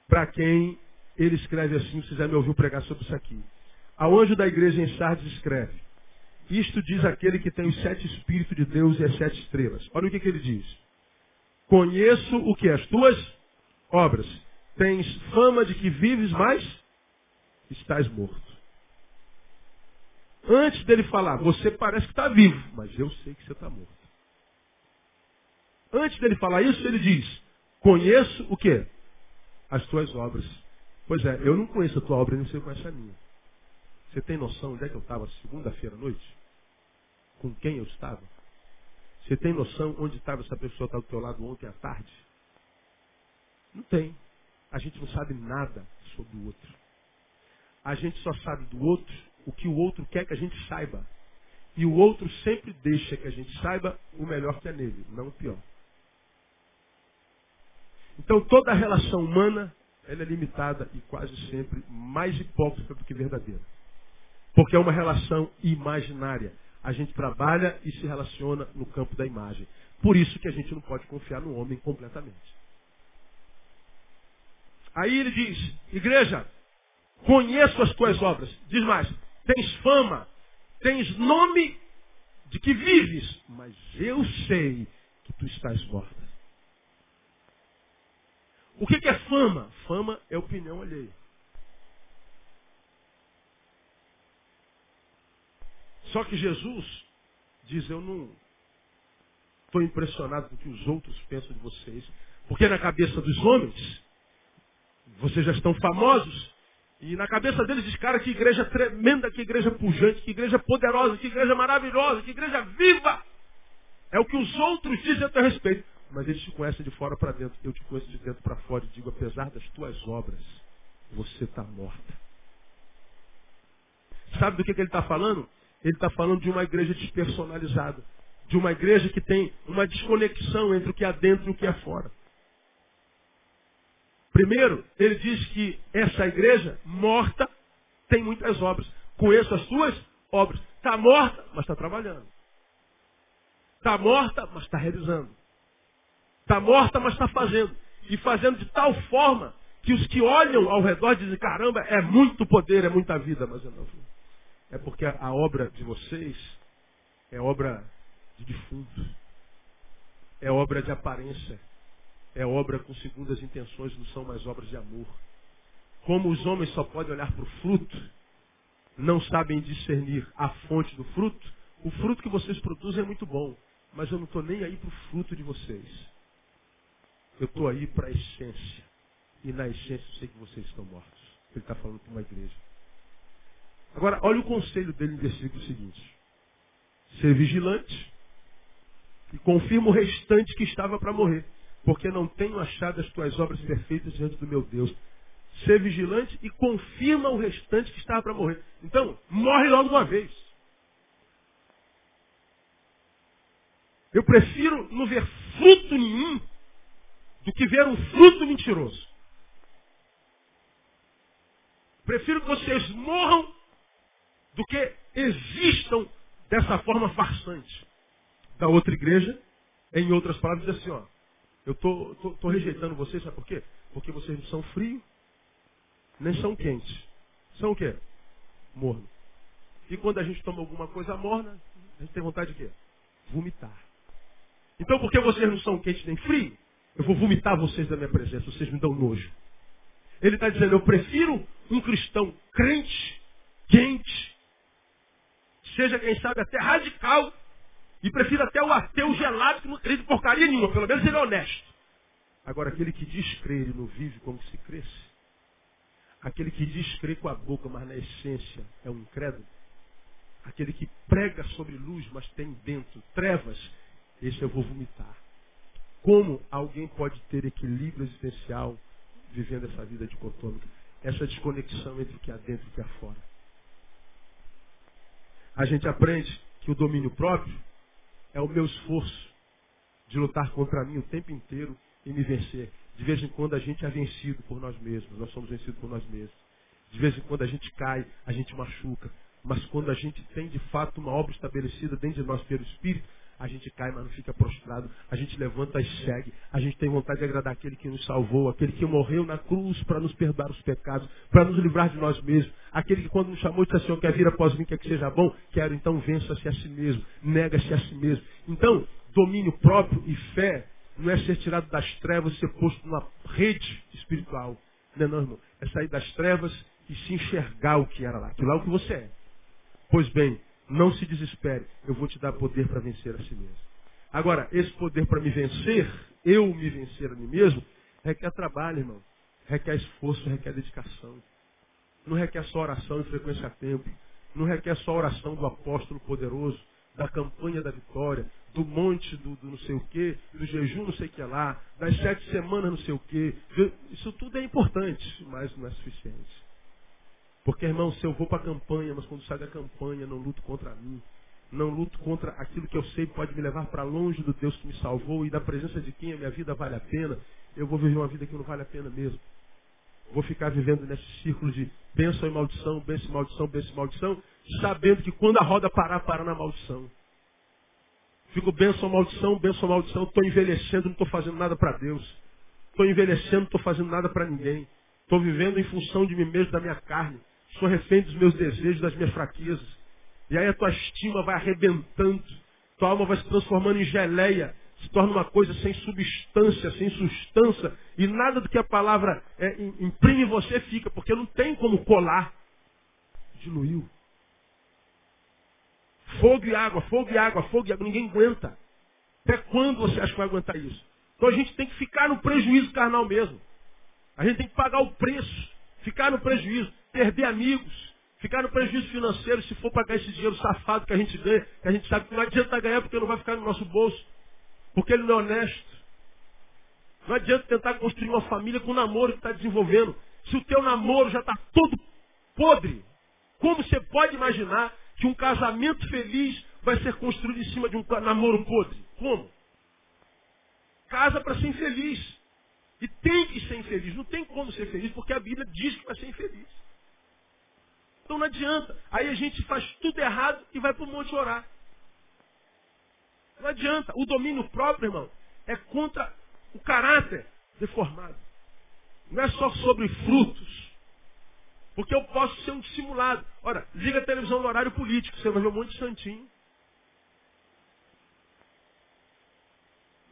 Speaker 1: para quem ele escreve assim, se quiser me ouvir pregar sobre isso aqui. Ao anjo da igreja em Sardes escreve, isto diz aquele que tem os sete Espíritos de Deus e as sete estrelas. Olha o que, que ele diz. Conheço o que? As tuas obras. Tens fama de que vives, mas estás morto. Antes dele falar, você parece que está vivo, mas eu sei que você está morto. Antes dele falar isso, ele diz, conheço o que? As tuas obras. Pois é, eu não conheço a tua obra, nem sei conhece a minha. Você tem noção onde é que eu estava segunda-feira à noite? Com quem eu estava? Você tem noção onde estava essa pessoa que estava do teu lado ontem à tarde? Não tem. A gente não sabe nada sobre o outro. A gente só sabe do outro o que o outro quer que a gente saiba. E o outro sempre deixa que a gente saiba o melhor que é nele, não o pior. Então toda relação humana ela é limitada e quase sempre mais hipócrita do que verdadeira. Porque é uma relação imaginária. A gente trabalha e se relaciona no campo da imagem. Por isso que a gente não pode confiar no homem completamente. Aí ele diz, igreja, conheço as tuas obras. Diz mais, tens fama, tens nome de que vives, mas eu sei que tu estás morta. O que, é fama? Fama é opinião alheia. Só que Jesus diz, eu não estou impressionado com o que os outros pensam de vocês. Porque na cabeça dos homens, vocês já estão famosos. E na cabeça deles diz, cara, que igreja tremenda, que igreja pujante, que igreja poderosa, que igreja maravilhosa, que igreja viva. É o que os outros dizem a teu respeito mas eles te conhecem de fora para dentro. Eu te conheço de dentro para fora e digo, apesar das tuas obras, você está morta. Sabe do que, que ele está falando? Ele está falando de uma igreja despersonalizada. De uma igreja que tem uma desconexão entre o que há dentro e o que há fora. Primeiro, ele diz que essa igreja morta tem muitas obras. Conheço as suas obras. Está morta, mas está trabalhando. Está morta, mas está realizando. Está morta, mas está fazendo. E fazendo de tal forma que os que olham ao redor dizem, caramba, é muito poder, é muita vida. Mas eu não. É porque a obra de vocês é obra de defunto. É obra de aparência. É obra com segundas intenções, não são mais obras de amor. Como os homens só podem olhar para o fruto, não sabem discernir a fonte do fruto, o fruto que vocês produzem é muito bom. Mas eu não estou nem aí para o fruto de vocês. Eu estou aí para a essência. E na essência eu sei que vocês estão mortos. Ele está falando para uma igreja. Agora, olha o conselho dele no versículo seguinte. Ser vigilante e confirma o restante que estava para morrer. Porque não tenho achado as tuas obras perfeitas diante do meu Deus. Ser vigilante e confirma o restante que estava para morrer. Então, morre logo uma vez. Eu prefiro não ver fruto nenhum do que ver um fruto mentiroso. Prefiro que vocês morram do que existam dessa forma farsante. Da outra igreja, em outras palavras, diz assim, ó, eu tô, tô, tô rejeitando vocês, sabe por quê? Porque vocês não são frios, nem são quentes. São o quê? Morno. E quando a gente toma alguma coisa morna, a gente tem vontade de quê? Vomitar. Então, porque vocês não são quentes nem frios, eu vou vomitar vocês da minha presença, vocês me dão nojo. Ele está dizendo, eu prefiro um cristão crente, quente, seja quem sabe até radical, e prefiro até o ateu gelado que não acredita em porcaria nenhuma, pelo menos ele é honesto. Agora, aquele que diz crer e não vive como se cresce, Aquele que diz crer com a boca, mas na essência é um incrédulo. Aquele que prega sobre luz, mas tem dentro trevas, esse eu vou vomitar. Como alguém pode ter equilíbrio existencial vivendo essa vida dicotômica? Essa desconexão entre o que há dentro e o que há fora. A gente aprende que o domínio próprio é o meu esforço de lutar contra mim o tempo inteiro e me vencer. De vez em quando a gente é vencido por nós mesmos, nós somos vencidos por nós mesmos. De vez em quando a gente cai, a gente machuca. Mas quando a gente tem de fato uma obra estabelecida dentro de nós pelo Espírito, a gente cai, mas não fica prostrado. A gente levanta e segue. A gente tem vontade de agradar aquele que nos salvou, aquele que morreu na cruz para nos perdoar os pecados, para nos livrar de nós mesmos. Aquele que quando nos chamou disse assim, quer vir após mim, quer que seja bom? Quero, então vença-se a si mesmo. Nega-se a si mesmo. Então, domínio próprio e fé não é ser tirado das trevas e ser posto numa rede espiritual. Não é não, irmão. É sair das trevas e se enxergar o que era lá. Aquilo lá é o que você é. Pois bem, não se desespere. Eu vou te dar poder para vencer a si mesmo. Agora, esse poder para me vencer, eu me vencer a mim mesmo, requer trabalho, irmão. Requer esforço, requer dedicação. Não requer só oração e frequência a tempo. Não requer só oração do apóstolo poderoso, da campanha da vitória, do monte do, do não sei o quê, do jejum não sei o que lá, das sete semanas não sei o quê. Isso tudo é importante, mas não é suficiente. Porque, irmão, se eu vou para a campanha, mas quando sai da campanha não luto contra mim, não luto contra aquilo que eu sei pode me levar para longe do Deus que me salvou e da presença de quem a minha vida vale a pena, eu vou viver uma vida que não vale a pena mesmo. Vou ficar vivendo nesse círculo de bênção e maldição, bênção e maldição, bênção e maldição, sabendo que quando a roda parar, para na maldição. Fico bênção, maldição, bênção, maldição, estou envelhecendo, não estou fazendo nada para Deus. Estou envelhecendo, não estou fazendo nada para ninguém. Estou vivendo em função de mim mesmo, da minha carne. Sou refém dos meus desejos, das minhas fraquezas. E aí a tua estima vai arrebentando. Tua alma vai se transformando em geleia. Se torna uma coisa sem substância, sem substância. E nada do que a palavra é, imprime em você fica, porque não tem como colar. Diluiu. Fogo e água, fogo e água, fogo e água. Ninguém aguenta. Até quando você acha que vai aguentar isso? Então a gente tem que ficar no prejuízo carnal mesmo. A gente tem que pagar o preço. Ficar no prejuízo perder amigos, ficar no prejuízo financeiro se for pagar esse dinheiro safado que a gente ganha, que a gente sabe que não adianta ganhar porque não vai ficar no nosso bolso, porque ele não é honesto. Não adianta tentar construir uma família com o namoro que está desenvolvendo. Se o teu namoro já está todo podre, como você pode imaginar que um casamento feliz vai ser construído em cima de um namoro podre? Como? Casa para ser infeliz. E tem que ser infeliz. Não tem como ser feliz, porque a Bíblia diz que vai ser infeliz. Então não adianta. Aí a gente faz tudo errado e vai para o monte orar. Não adianta. O domínio próprio, irmão, é contra o caráter deformado. Não é só sobre frutos. Porque eu posso ser um dissimulado. Ora, liga a televisão no horário político, você vai ver um monte de santinho.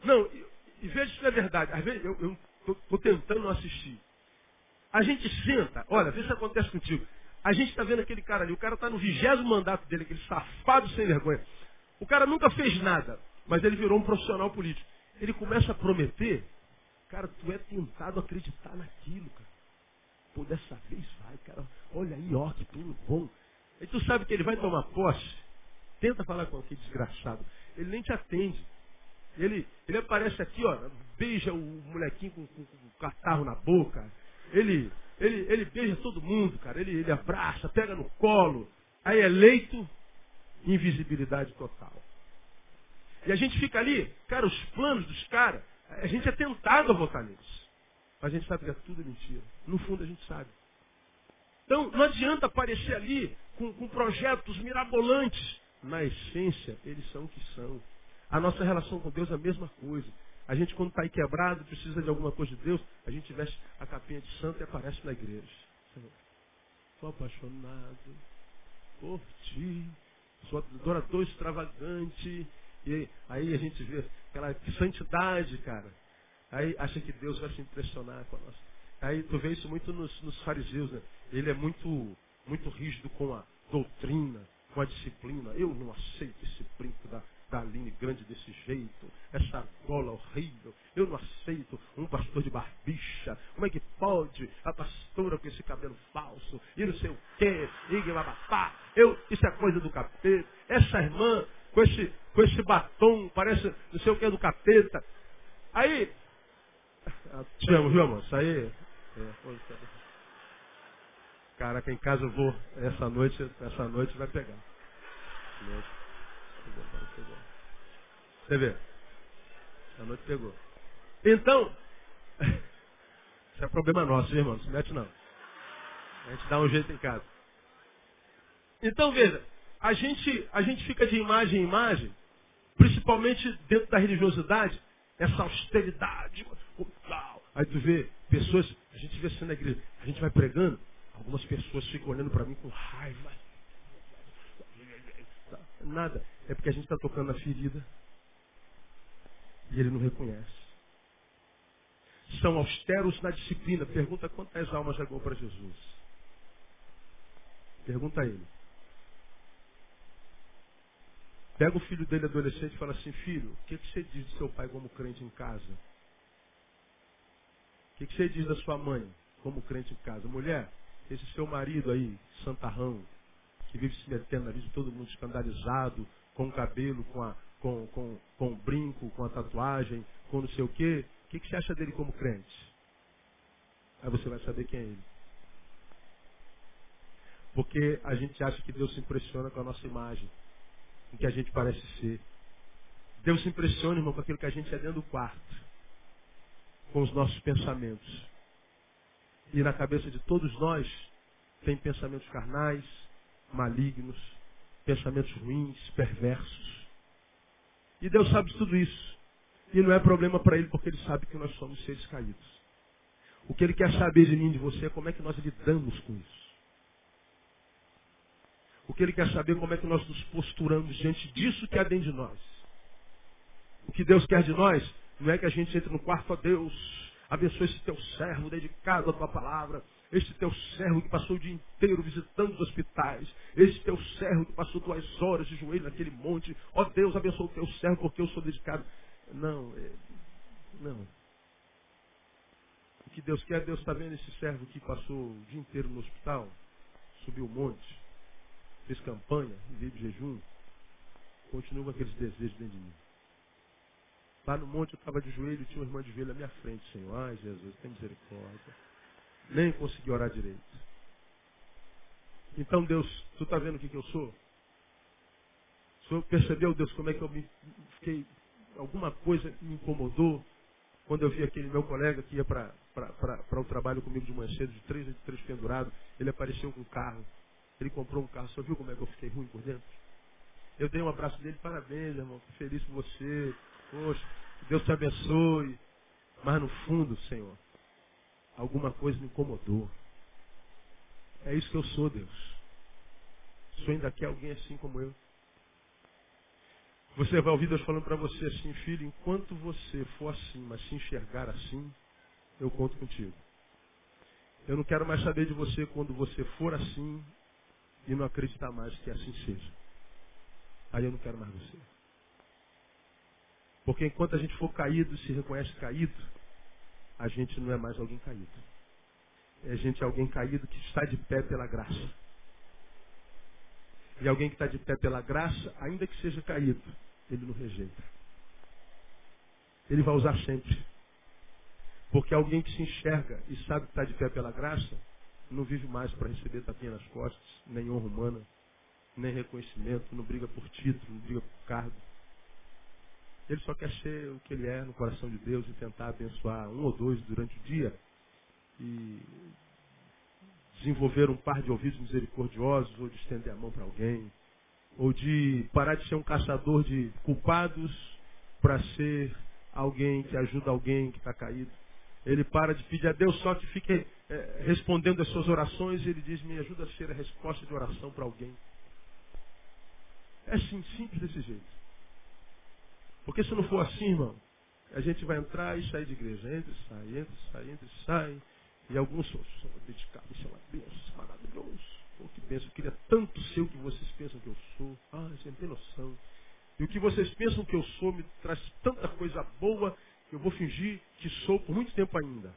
Speaker 1: Não, e, veja se é verdade. Às vezes eu estou tentando assistir. A gente senta, olha, vê se acontece contigo. A gente está vendo aquele cara ali, o cara está no vigésimo mandato dele, aquele safado sem vergonha. O cara nunca fez nada, mas ele virou um profissional político. Ele começa a prometer, cara, tu é tentado a acreditar naquilo, cara. Pô, dessa vez vai, cara. Olha aí, ó, que tudo bom. E tu sabe que ele vai tomar posse. Tenta falar com aquele desgraçado. Ele nem te atende. Ele, ele aparece aqui, ó, beija o molequinho com, com, com o catarro na boca. Ele ele, ele beija todo mundo, cara. Ele, ele abraça, pega no colo. Aí é leito, invisibilidade total. E a gente fica ali, cara, os planos dos caras, a gente é tentado a votar neles. Mas a gente sabe que é tudo mentira. No fundo a gente sabe. Então não adianta aparecer ali com, com projetos mirabolantes. Na essência, eles são o que são. A nossa relação com Deus é a mesma coisa. A gente, quando está aí quebrado, precisa de alguma coisa de Deus, a gente veste a capinha de santo e aparece na igreja. Sou apaixonado por ti. Sou adorador extravagante. E aí a gente vê aquela santidade, cara. Aí acha que Deus vai se impressionar com a nossa. Aí tu vê isso muito nos, nos fariseus, né? Ele é muito, muito rígido com a doutrina, com a disciplina. Eu não aceito esse brinco da, da Aline grande desse jeito, essa gola horrível. Eu não aceito um pastor de barbicha. Como é que pode a pastora com esse cabelo falso? E não sei o quê, e babapá. Eu, isso é coisa do capeta. Essa irmã com esse, com esse batom, parece não sei o que do capeta. Aí, te amo, viu, amor? Isso aí. É, Caraca, em casa eu vou. Essa noite, essa noite vai pegar. Você vê? A noite pegou. Então, isso é problema nosso, irmão. Não se mete não. A gente dá um jeito em casa. Então, veja, a gente, a gente fica de imagem em imagem, principalmente dentro da religiosidade, essa austeridade. Aí tu vê pessoas, a gente vê assim na igreja, a gente vai pregando, algumas pessoas ficam olhando para mim com raiva. Nada. É porque a gente está tocando na ferida e ele não reconhece. São austeros na disciplina. Pergunta quantas almas chegou para Jesus. Pergunta a ele. Pega o filho dele adolescente e fala assim, filho, o que, que você diz do seu pai como crente em casa? O que, que você diz da sua mãe como crente em casa? Mulher, esse seu marido aí, santarrão, que vive se metendo na vida de todo mundo escandalizado, com o cabelo, com, a, com, com, com o brinco, com a tatuagem, com não sei o quê. O que, que você acha dele como crente? Aí você vai saber quem é ele. Porque a gente acha que Deus se impressiona com a nossa imagem, com o que a gente parece ser. Deus se impressiona, irmão, com aquilo que a gente é dentro do quarto, com os nossos pensamentos. E na cabeça de todos nós tem pensamentos carnais, malignos, pensamentos ruins, perversos. E Deus sabe tudo isso. E não é problema para Ele, porque Ele sabe que nós somos seres caídos. O que Ele quer saber de mim e de você é como é que nós lidamos com isso. O que Ele quer saber é como é que nós nos posturamos diante disso que há dentro de nós. O que Deus quer de nós não é que a gente entre no quarto a Deus, abençoe esse teu servo dedicado à tua palavra, este teu servo que passou o dia inteiro visitando os hospitais. Este teu servo que passou duas horas de joelho naquele monte. Ó oh, Deus, abençoe o teu servo porque eu sou dedicado. Não, é, não. O que Deus quer, Deus está vendo esse servo que passou o dia inteiro no hospital, subiu o monte, fez campanha, veio de jejum, continua com aqueles desejos dentro de mim. Lá no monte eu estava de joelho e tinha uma irmã de joelho à minha frente, Senhor. Ai, Jesus, tem misericórdia nem consegui orar direito. Então, Deus, tu está vendo o que, que eu sou? O senhor percebeu, Deus, como é que eu me fiquei. Alguma coisa me incomodou quando eu vi aquele meu colega que ia para o trabalho comigo de manhã cedo, de três de três pendurado. Ele apareceu com um carro. Ele comprou um carro. Só viu como é que eu fiquei ruim por dentro? Eu dei um abraço dele, parabéns, irmão. Feliz por você. Poxa, Deus te abençoe. Mas no fundo, Senhor, alguma coisa me incomodou. É isso que eu sou, Deus. Sou ainda quer alguém assim como eu. Você vai ouvir Deus falando para você assim, filho, enquanto você for assim, mas se enxergar assim, eu conto contigo. Eu não quero mais saber de você quando você for assim e não acreditar mais que assim seja. Aí eu não quero mais você. Porque enquanto a gente for caído, se reconhece caído, a gente não é mais alguém caído. A gente é alguém caído que está de pé pela graça. E alguém que está de pé pela graça, ainda que seja caído, ele não rejeita. Ele vai usar sempre. Porque alguém que se enxerga e sabe que está de pé pela graça, não vive mais para receber tapinha nas costas, nem honra humana, nem reconhecimento, não briga por título, não briga por cargo. Ele só quer ser o que ele é no coração de Deus e tentar abençoar um ou dois durante o dia e desenvolver um par de ouvidos misericordiosos ou de estender a mão para alguém ou de parar de ser um caçador de culpados para ser alguém que ajuda alguém que está caído. Ele para de pedir a Deus só que fique é, respondendo as suas orações e ele diz, me ajuda a ser a resposta de oração para alguém. É assim, simples desse jeito. Porque se não for assim, irmão, a gente vai entrar e sair de igreja. Entra e sai, entra e sai, entra e sai. E alguns são, são dedicados, isso é uma bênção. Pô, que bênção, eu queria tanto ser o que vocês pensam que eu sou. Ah, você não tem noção. E o que vocês pensam que eu sou me traz tanta coisa boa que eu vou fingir que sou por muito tempo ainda.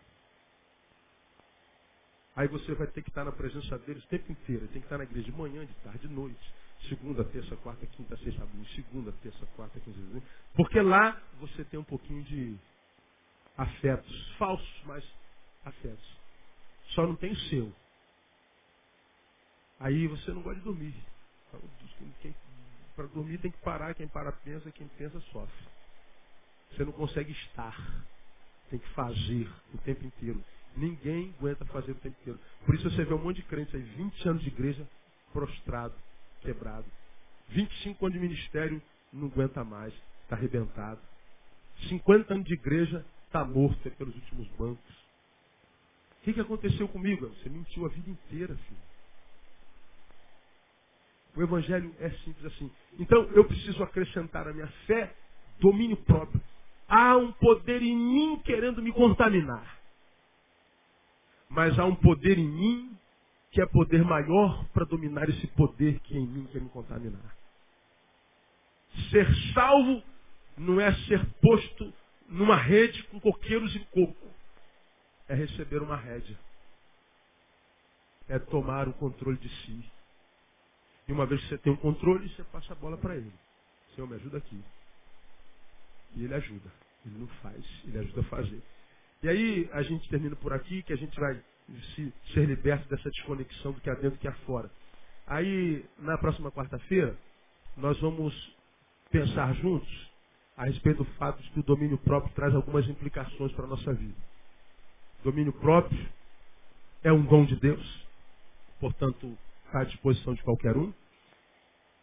Speaker 1: Aí você vai ter que estar na presença deles o tempo inteiro. Tem que estar na igreja de manhã, de tarde, de noite. Segunda, terça, quarta, quinta, sexta, sábado. Segunda, terça, quarta, quinta, sexta. Porque lá você tem um pouquinho de afetos. Falsos, mas afetos. Só não tem o seu. Aí você não gosta de dormir. Para dormir tem que parar. Quem para pensa, quem pensa sofre. Você não consegue estar. Tem que fazer o tempo inteiro. Ninguém aguenta fazer o tempo inteiro. Por isso você vê um monte de crentes aí, 20 anos de igreja, prostrado, quebrado. 25 anos de ministério, não aguenta mais, está arrebentado. 50 anos de igreja, está morto é pelos últimos bancos. O que, que aconteceu comigo? Você mentiu a vida inteira, filho. O evangelho é simples assim. Então eu preciso acrescentar a minha fé, domínio próprio. Há um poder em mim querendo me contaminar mas há um poder em mim que é poder maior para dominar esse poder que em mim quer me contaminar. Ser salvo não é ser posto numa rede com coqueiros e coco. É receber uma rédea. É tomar o controle de si. E uma vez que você tem o controle, você passa a bola para ele. Senhor, me ajuda aqui. E ele ajuda. Ele não faz, ele ajuda a fazer. E aí a gente termina por aqui, que a gente vai se, ser liberto dessa desconexão do que há dentro e que há fora. Aí, na próxima quarta-feira, nós vamos pensar juntos a respeito do fato de que o domínio próprio traz algumas implicações para a nossa vida. Domínio próprio é um dom de Deus, portanto, está à disposição de qualquer um.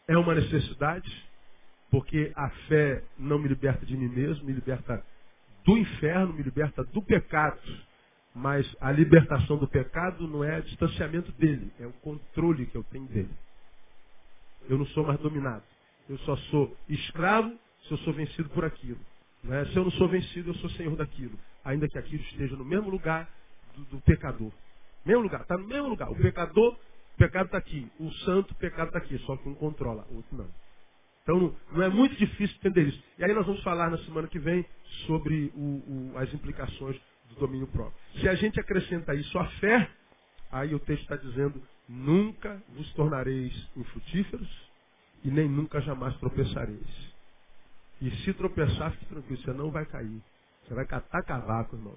Speaker 1: É uma necessidade, porque a fé não me liberta de mim mesmo, me liberta do inferno, me liberta do pecado. Mas a libertação do pecado não é distanciamento dele, é o controle que eu tenho dele. Eu não sou mais dominado. Eu só sou escravo se eu sou vencido por aquilo. Né? Se eu não sou vencido, eu sou senhor daquilo. Ainda que aquilo esteja no mesmo lugar do, do pecador. Mesmo lugar, está no mesmo lugar. O pecador, o pecado está aqui. O santo, o pecado está aqui. Só que um controla, o outro não. Então não é muito difícil entender isso. E aí nós vamos falar na semana que vem sobre o, o, as implicações do domínio próprio. Se a gente acrescenta isso à fé, aí o texto está dizendo, nunca vos tornareis infrutíferos e nem nunca jamais tropeçareis. E se tropeçar, fique tranquilo, você não vai cair. Você vai catar cavaco, irmão.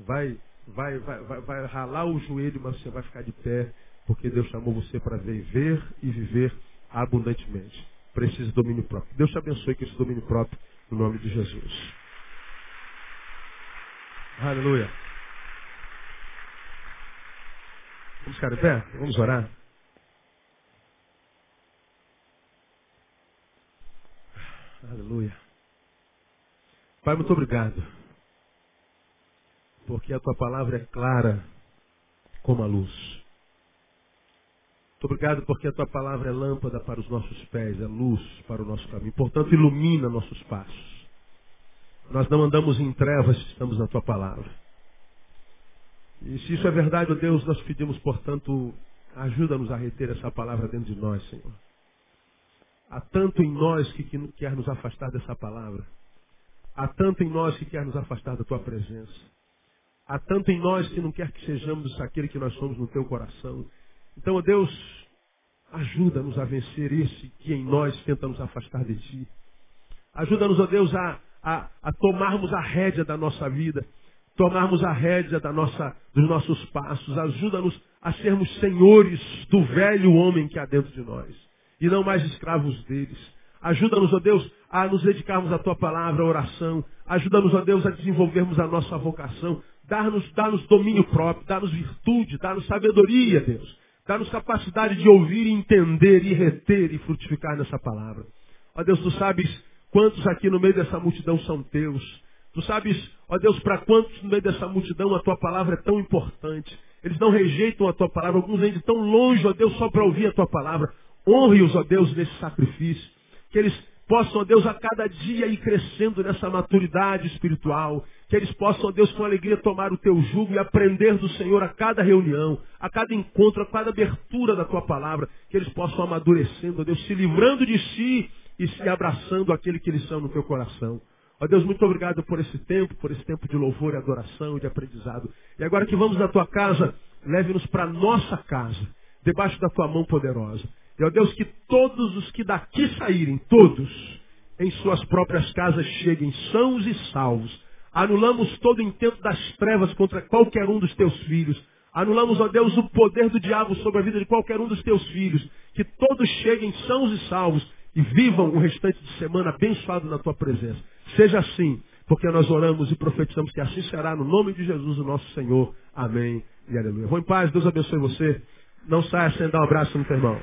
Speaker 1: Vai, vai, vai, vai, vai ralar o joelho, mas você vai ficar de pé, porque Deus chamou você para viver e viver abundantemente precisa de domínio próprio. Deus te abençoe com esse domínio próprio, no nome de Jesus. Aleluia. Vamos ficar de pé? Vamos orar? Aleluia. Pai, muito obrigado. Porque a tua palavra é clara como a luz. Muito obrigado porque a tua palavra é lâmpada para os nossos pés, é luz para o nosso caminho. Portanto, ilumina nossos passos. Nós não andamos em trevas, estamos na tua palavra. E se isso é verdade, ó Deus, nós pedimos, portanto, ajuda-nos a reter essa palavra dentro de nós, Senhor. Há tanto em nós que, que quer nos afastar dessa palavra. Há tanto em nós que quer nos afastar da tua presença. Há tanto em nós que não quer que sejamos aquele que nós somos no teu coração. Então, ó Deus, ajuda-nos a vencer esse que em nós tenta nos afastar de Ti. Ajuda-nos, ó Deus, a, a, a, tomarmos a rédea da nossa vida, tomarmos a rédea da nossa, dos nossos passos. Ajuda-nos a sermos senhores do velho homem que há dentro de nós e não mais escravos deles. Ajuda-nos, ó Deus, a nos dedicarmos à Tua palavra, à oração. Ajuda-nos, ó Deus, a desenvolvermos a nossa vocação. Dar-nos dar domínio próprio, dar-nos virtude, dar-nos sabedoria, Deus Dá-nos capacidade de ouvir, entender e reter e frutificar nessa palavra. Ó Deus, tu sabes quantos aqui no meio dessa multidão são teus. Tu sabes, ó Deus, para quantos no meio dessa multidão a tua palavra é tão importante. Eles não rejeitam a tua palavra, alguns vêm de tão longe, ó Deus, só para ouvir a tua palavra. Honre-os, ó Deus, nesse sacrifício. Que eles possam, ó Deus, a cada dia ir crescendo nessa maturidade espiritual. Que eles possam, ó Deus, com alegria tomar o teu jugo e aprender do Senhor a cada reunião, a cada encontro, a cada abertura da tua palavra. Que eles possam amadurecendo, ó Deus, se livrando de si e se abraçando aquele que eles são no teu coração. Ó Deus, muito obrigado por esse tempo, por esse tempo de louvor e adoração e de aprendizado. E agora que vamos na tua casa, leve-nos para nossa casa, debaixo da tua mão poderosa. E ó Deus, que todos os que daqui saírem, todos, em suas próprias casas cheguem sãos e salvos. Anulamos todo intento das trevas contra qualquer um dos teus filhos. Anulamos, ó Deus, o poder do diabo sobre a vida de qualquer um dos teus filhos. Que todos cheguem sãos e salvos e vivam o restante de semana abençoado na tua presença. Seja assim, porque nós oramos e profetizamos que assim será no nome de Jesus, o nosso Senhor. Amém e aleluia. Vou em paz, Deus abençoe você. Não saia sem dar um abraço no teu irmão.